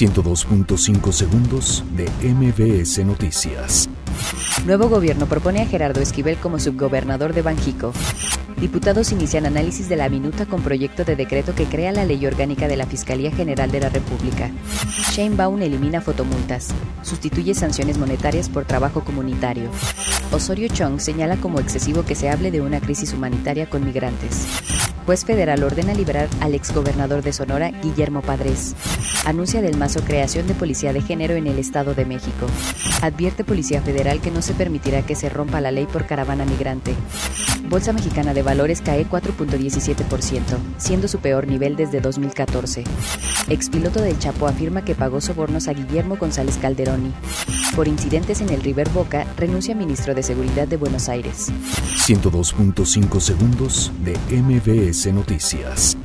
102.5 segundos de MBS Noticias. Nuevo gobierno propone a Gerardo Esquivel como subgobernador de Banjico. Diputados inician análisis de la minuta con proyecto de decreto que crea la ley orgánica de la Fiscalía General de la República. Shane Baum elimina fotomultas. Sustituye sanciones monetarias por trabajo comunitario. Osorio Chong señala como excesivo que se hable de una crisis humanitaria con migrantes. Juez federal ordena liberar al exgobernador de Sonora, Guillermo Padres. Anuncia del Mazo creación de policía de género en el Estado de México. Advierte Policía Federal que no se permitirá que se rompa la ley por caravana migrante. Bolsa Mexicana de Valores cae 4.17%, siendo su peor nivel desde 2014. Expiloto del Chapo afirma que pagó sobornos a Guillermo González Calderoni. Por incidentes en el River Boca, renuncia ministro de Seguridad de Buenos Aires. 102.5 segundos de MBS Noticias.